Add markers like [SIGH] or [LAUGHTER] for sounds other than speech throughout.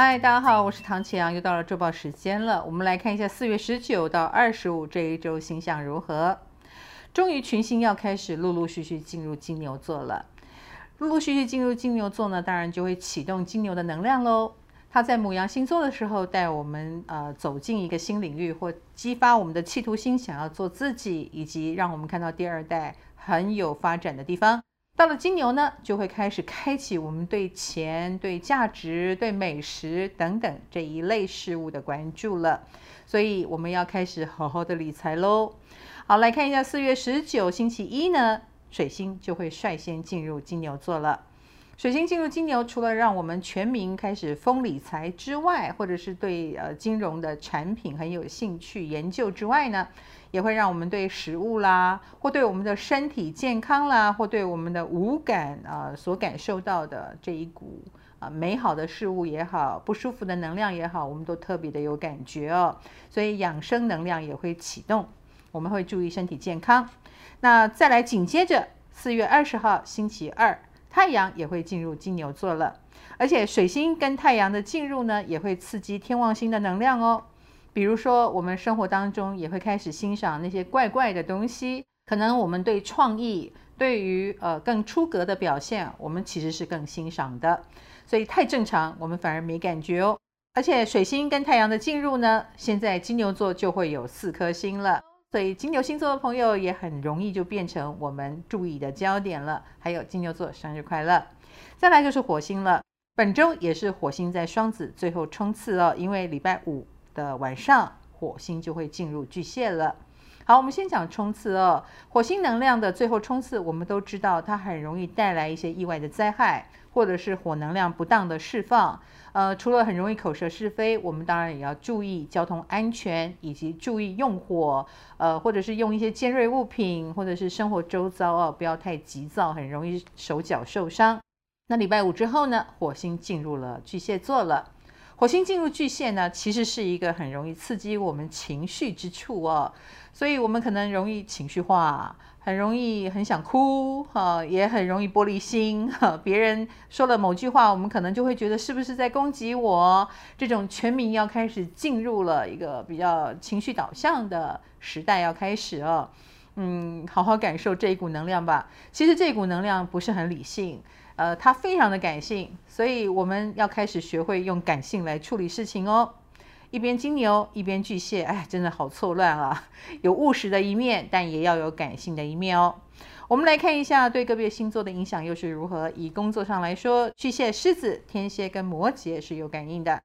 嗨，大家好，我是唐启阳，又到了周报时间了。我们来看一下四月十九到二十五这一周星象如何。终于群星要开始陆陆续续进入金牛座了。陆陆续续进入金牛座呢，当然就会启动金牛的能量喽。它在母羊星座的时候，带我们呃走进一个新领域，或激发我们的企图心，想要做自己，以及让我们看到第二代很有发展的地方。到了金牛呢，就会开始开启我们对钱、对价值、对美食等等这一类事物的关注了。所以我们要开始好好的理财喽。好，来看一下四月十九星期一呢，水星就会率先进入金牛座了。水星进入金牛，除了让我们全民开始疯理财之外，或者是对呃金融的产品很有兴趣研究之外呢，也会让我们对食物啦，或对我们的身体健康啦，或对我们的五感啊、所感受到的这一股啊、美好的事物也好，不舒服的能量也好，我们都特别的有感觉哦。所以养生能量也会启动，我们会注意身体健康。那再来紧接着四月二十号星期二。太阳也会进入金牛座了，而且水星跟太阳的进入呢，也会刺激天王星的能量哦。比如说，我们生活当中也会开始欣赏那些怪怪的东西，可能我们对创意、对于呃更出格的表现，我们其实是更欣赏的。所以太正常，我们反而没感觉哦。而且水星跟太阳的进入呢，现在金牛座就会有四颗星了。所以金牛星座的朋友也很容易就变成我们注意的焦点了。还有金牛座生日快乐！再来就是火星了，本周也是火星在双子最后冲刺哦，因为礼拜五的晚上火星就会进入巨蟹了。好，我们先讲冲刺哦。火星能量的最后冲刺，我们都知道它很容易带来一些意外的灾害，或者是火能量不当的释放。呃，除了很容易口舌是非，我们当然也要注意交通安全，以及注意用火，呃，或者是用一些尖锐物品，或者是生活周遭哦，不要太急躁，很容易手脚受伤。那礼拜五之后呢，火星进入了巨蟹座了。火星进入巨蟹呢，其实是一个很容易刺激我们情绪之处哦，所以我们可能容易情绪化，很容易很想哭，哈，也很容易玻璃心，哈。别人说了某句话，我们可能就会觉得是不是在攻击我？这种全民要开始进入了一个比较情绪导向的时代，要开始哦。嗯，好好感受这一股能量吧。其实这股能量不是很理性。呃，他非常的感性，所以我们要开始学会用感性来处理事情哦。一边金牛，一边巨蟹，哎，真的好错乱啊！[LAUGHS] 有务实的一面，但也要有感性的一面哦。我们来看一下对个别星座的影响又是如何。以工作上来说，巨蟹、狮子、天蝎跟摩羯是有感应的。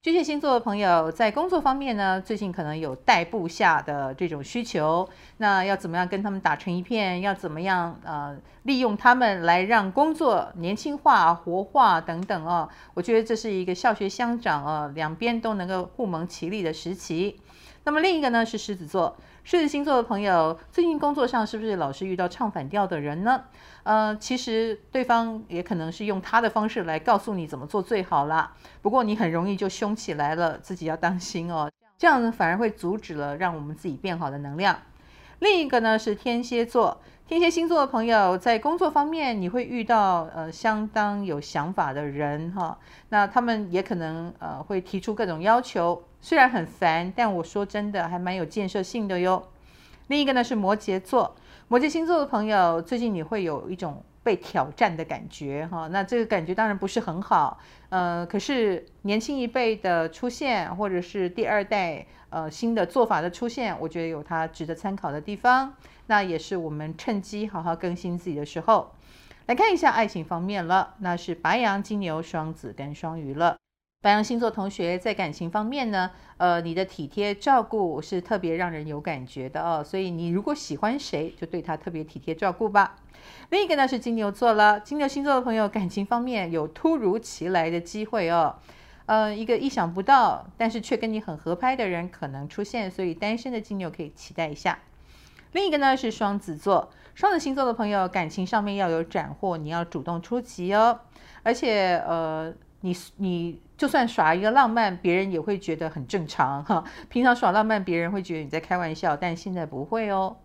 巨蟹星座的朋友在工作方面呢，最近可能有待步下的这种需求，那要怎么样跟他们打成一片？要怎么样呃利用他们来让工作年轻化、活化等等哦？我觉得这是一个教学相长哦，两边都能够互蒙其利的时期。那么另一个呢是狮子座。狮子星座的朋友，最近工作上是不是老是遇到唱反调的人呢？呃，其实对方也可能是用他的方式来告诉你怎么做最好啦。不过你很容易就凶起来了，自己要当心哦。这样子，反而会阻止了让我们自己变好的能量。另一个呢是天蝎座，天蝎星座的朋友在工作方面，你会遇到呃相当有想法的人哈。那他们也可能呃会提出各种要求。虽然很烦，但我说真的还蛮有建设性的哟。另一个呢是摩羯座，摩羯星座的朋友，最近你会有一种被挑战的感觉哈。那这个感觉当然不是很好，呃，可是年轻一辈的出现，或者是第二代呃新的做法的出现，我觉得有它值得参考的地方。那也是我们趁机好好更新自己的时候。来看一下爱情方面了，那是白羊、金牛、双子跟双鱼了。白羊星座同学在感情方面呢，呃，你的体贴照顾是特别让人有感觉的哦。所以你如果喜欢谁，就对他特别体贴照顾吧。另一个呢是金牛座了，金牛星座的朋友感情方面有突如其来的机会哦，呃，一个意想不到，但是却跟你很合拍的人可能出现，所以单身的金牛可以期待一下。另一个呢是双子座，双子星座的朋友感情上面要有斩获，你要主动出击哦，而且呃。你你就算耍一个浪漫，别人也会觉得很正常哈。平常耍浪漫，别人会觉得你在开玩笑，但现在不会哦。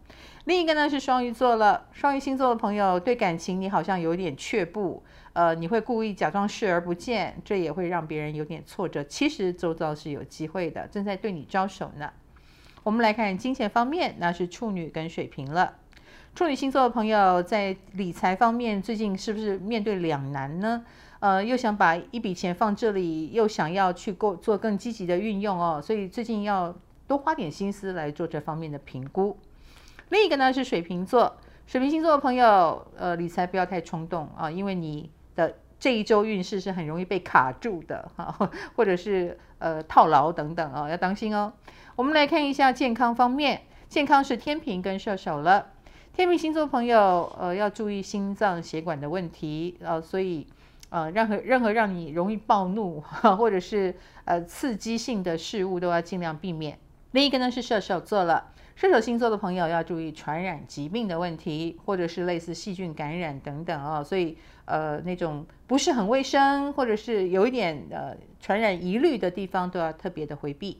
另一个呢是双鱼座了，双鱼星座的朋友对感情你好像有点却步，呃，你会故意假装视而不见，这也会让别人有点挫折。其实周遭是有机会的，正在对你招手呢。我们来看金钱方面，那是处女跟水瓶了。处女星座的朋友在理财方面，最近是不是面对两难呢？呃，又想把一笔钱放这里，又想要去够做更积极的运用哦，所以最近要多花点心思来做这方面的评估。另一个呢是水瓶座，水瓶星座的朋友，呃，理财不要太冲动啊，因为你。的这一周运势是很容易被卡住的哈，[LAUGHS] 或者是呃套牢等等哦，要当心哦。我们来看一下健康方面，健康是天平跟射手了。天平星座朋友呃要注意心脏血管的问题呃，所以呃任何任何让你容易暴怒 [LAUGHS] 或者是呃刺激性的事物都要尽量避免。另一个呢是射手座了。射手星座的朋友要注意传染疾病的问题，或者是类似细菌感染等等哦。所以，呃，那种不是很卫生，或者是有一点呃传染疑虑的地方，都要特别的回避。